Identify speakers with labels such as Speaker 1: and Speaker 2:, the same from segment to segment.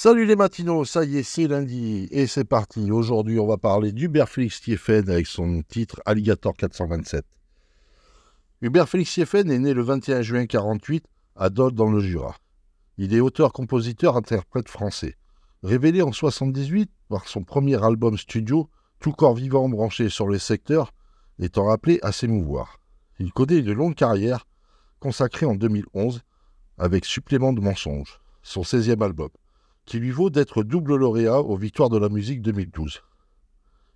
Speaker 1: Salut les matinaux, ça y est, c'est lundi et c'est parti. Aujourd'hui, on va parler d'Hubert Félix Thieffen avec son titre Alligator 427. Hubert Félix Thieffen est né le 21 juin 48 à Dole dans le Jura. Il est auteur, compositeur, interprète français. Révélé en 78 par son premier album studio, Tout corps vivant branché sur le secteur, étant appelé à s'émouvoir. Il connaît une longue carrière consacrée en 2011 avec Supplément de mensonges, son 16e album qui lui vaut d'être double lauréat aux Victoires de la musique 2012.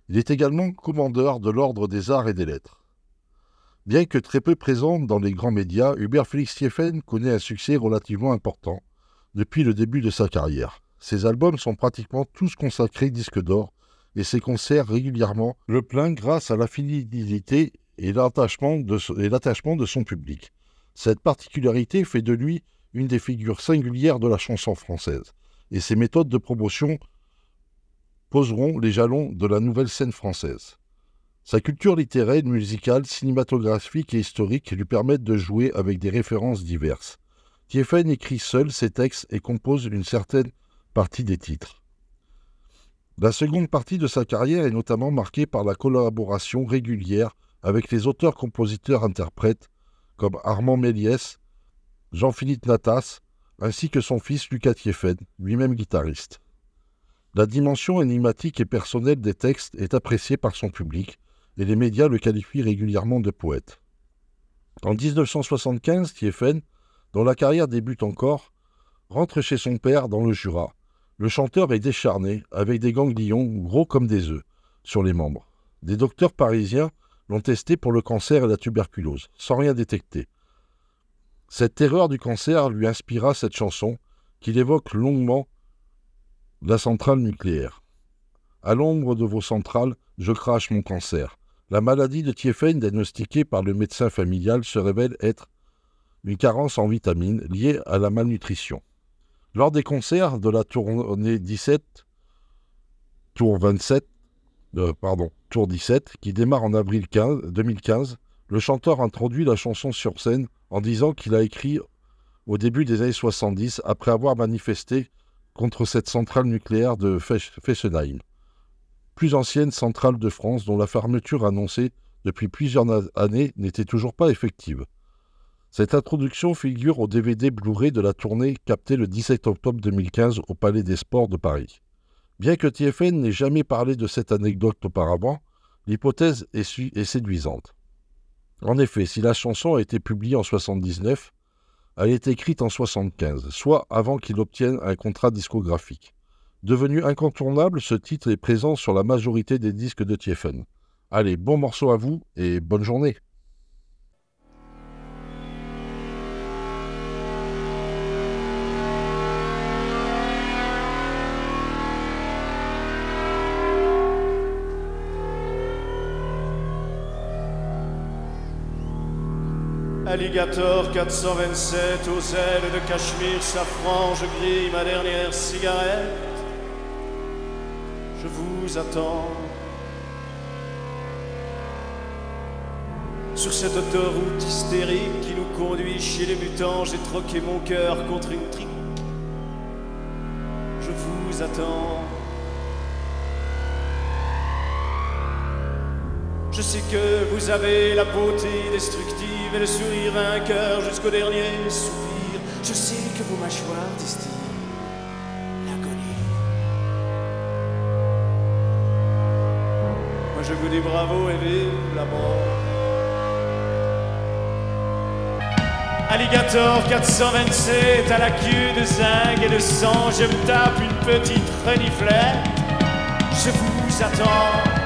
Speaker 1: Il est également commandeur de l'Ordre des Arts et des Lettres. Bien que très peu présent dans les grands médias, Hubert Félix Thieffen connaît un succès relativement important depuis le début de sa carrière. Ses albums sont pratiquement tous consacrés disques d'or et ses concerts régulièrement le plein grâce à la fidélité et l'attachement de son public. Cette particularité fait de lui une des figures singulières de la chanson française et ses méthodes de promotion poseront les jalons de la nouvelle scène française. Sa culture littéraire, musicale, cinématographique et historique lui permettent de jouer avec des références diverses. Thieffen écrit seul ses textes et compose une certaine partie des titres. La seconde partie de sa carrière est notamment marquée par la collaboration régulière avec les auteurs-compositeurs-interprètes comme Armand Méliès, Jean-Philippe Natas, ainsi que son fils Lucas Thieffen, lui-même guitariste. La dimension énigmatique et personnelle des textes est appréciée par son public, et les médias le qualifient régulièrement de poète. En 1975, Thieffen, dont la carrière débute encore, rentre chez son père dans le Jura. Le chanteur est décharné, avec des ganglions gros comme des œufs sur les membres. Des docteurs parisiens l'ont testé pour le cancer et la tuberculose, sans rien détecter. Cette terreur du cancer lui inspira cette chanson qu'il évoque longuement la centrale nucléaire. À l'ombre de vos centrales, je crache mon cancer. La maladie de Thieffen diagnostiquée par le médecin familial se révèle être une carence en vitamines liée à la malnutrition. Lors des concerts de la tournée 17, tour 27, euh, pardon, tour 17, qui démarre en avril 2015, le chanteur introduit la chanson sur scène en disant qu'il a écrit au début des années 70 après avoir manifesté contre cette centrale nucléaire de Fessenheim, plus ancienne centrale de France dont la fermeture annoncée depuis plusieurs années n'était toujours pas effective. Cette introduction figure au DVD Blu-ray de la tournée captée le 17 octobre 2015 au Palais des Sports de Paris. Bien que TFN n'ait jamais parlé de cette anecdote auparavant, l'hypothèse est séduisante. En effet, si la chanson a été publiée en 79, elle est écrite en 75, soit avant qu'il obtienne un contrat discographique. Devenu incontournable, ce titre est présent sur la majorité des disques de Tiefen. Allez, bon morceau à vous et bonne journée.
Speaker 2: Alligator 427 aux ailes de cachemire, safran, je grille ma dernière cigarette. Je vous attends. Sur cette autoroute hystérique qui nous conduit chez les mutants, j'ai troqué mon cœur contre une trique. Je vous attends. Je sais que vous avez la beauté destructive et le sourire vainqueur jusqu'au dernier soupir. Je sais que vos mâchoires distillent l'agonie. Moi je vous dis bravo et vive la mort. Alligator 427 à la queue de zinc et de sang, je me tape une petite reniflette. Je vous attends.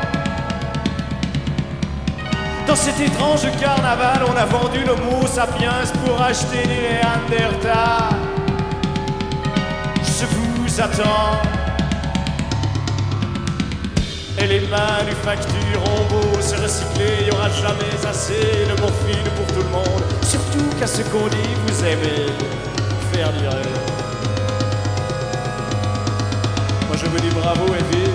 Speaker 2: Dans cet étrange carnaval, on a vendu le mot sapiens pour acheter des Néandertals. Je vous attends. Et les manufactures ont beau se recycler, il n'y aura jamais assez de morphine pour tout le monde. Surtout qu'à ce qu'on dit, vous aimez faire durer. Moi je vous dis bravo et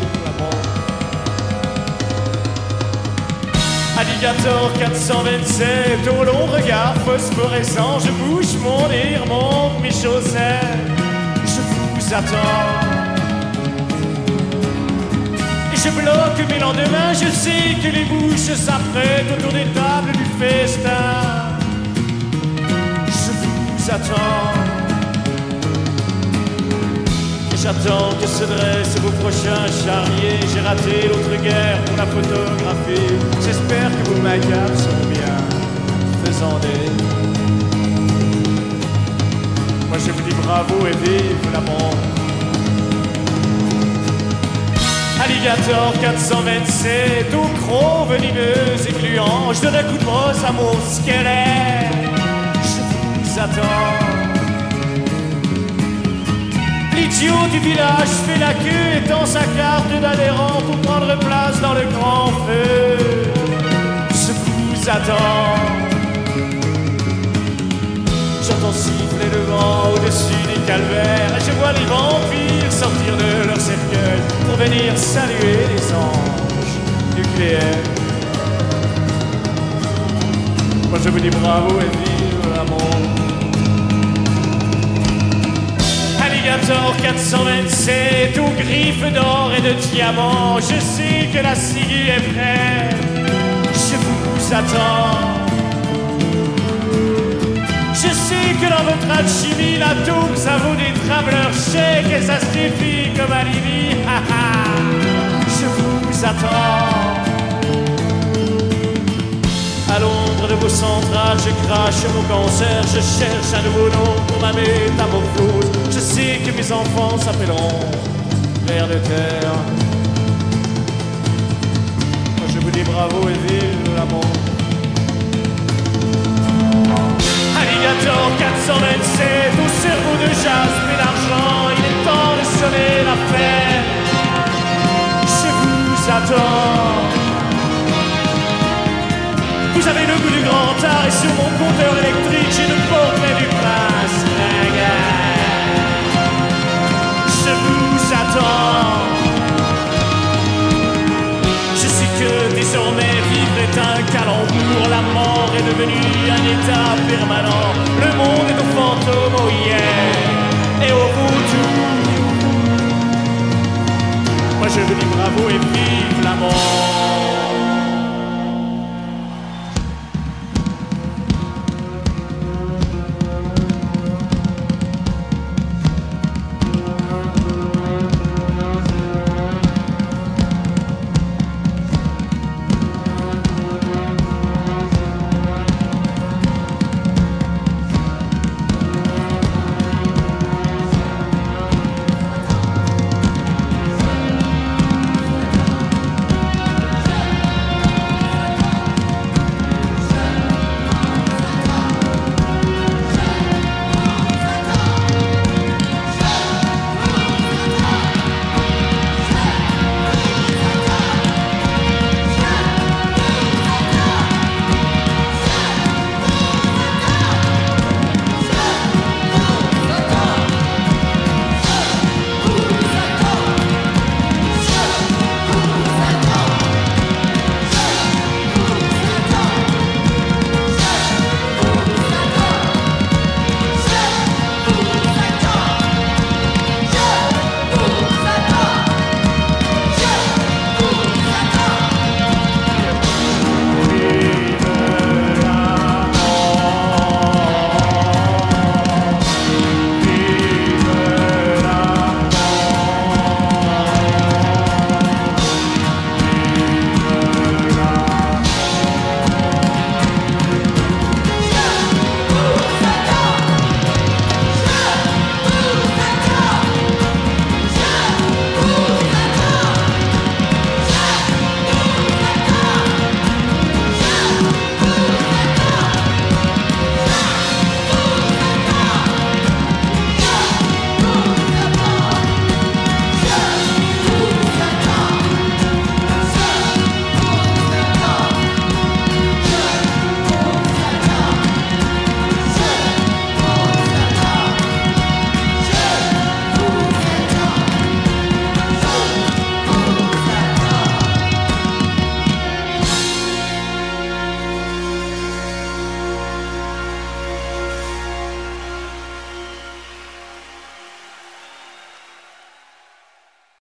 Speaker 2: 14 427 au long regard phosphorescent Je bouge mon nez, remonte mes chaussettes Je vous attends. Et je bloque mes lendemains Je sais que les bouches s'apprêtent Autour des tables du festin. Je vous attends. J'attends que se dressent vos prochains charriers. J'ai raté l'autre guerre pour la photographie. J'espère que vos macaques sont bien faisant des. Moi je vous dis bravo et vive l'amour. Alligator 427, au croc venimeux et je donne un coup de brosse à mon squelette. Je vous attends. Du village fait la queue et tend sa carte d'adhérent pour prendre place dans le grand feu. Je vous attends. J'entends siffler le vent au-dessus des calvaires et je vois les vampires sortir de leur cercueil pour venir saluer les anges nucléaires. Moi je vous dis bravo et vive l'amour. Alligator 427 aux griffes d'or et de diamants. Je sais que la ciguë est prête. Je vous attends. Je sais que dans votre alchimie, la tour, ça vaut des travelers chèques et ça se défie comme ha. Je vous attends. Je crache mon cancer, je cherche un nouveau nom pour ma métamorphose. Je sais que mes enfants s'appelleront vers de terre. Moi je vous dis bravo et vive l'amour. du grand art et sur mon compteur électrique, j'ai le portrait du prince Nagar. Je vous attends. Je sais que désormais vivre est un calembour, la mort est devenue un état permanent. Le monde est au fantôme, oh au hier et au bout du retour. Moi je veux dire bravo et vive la mort.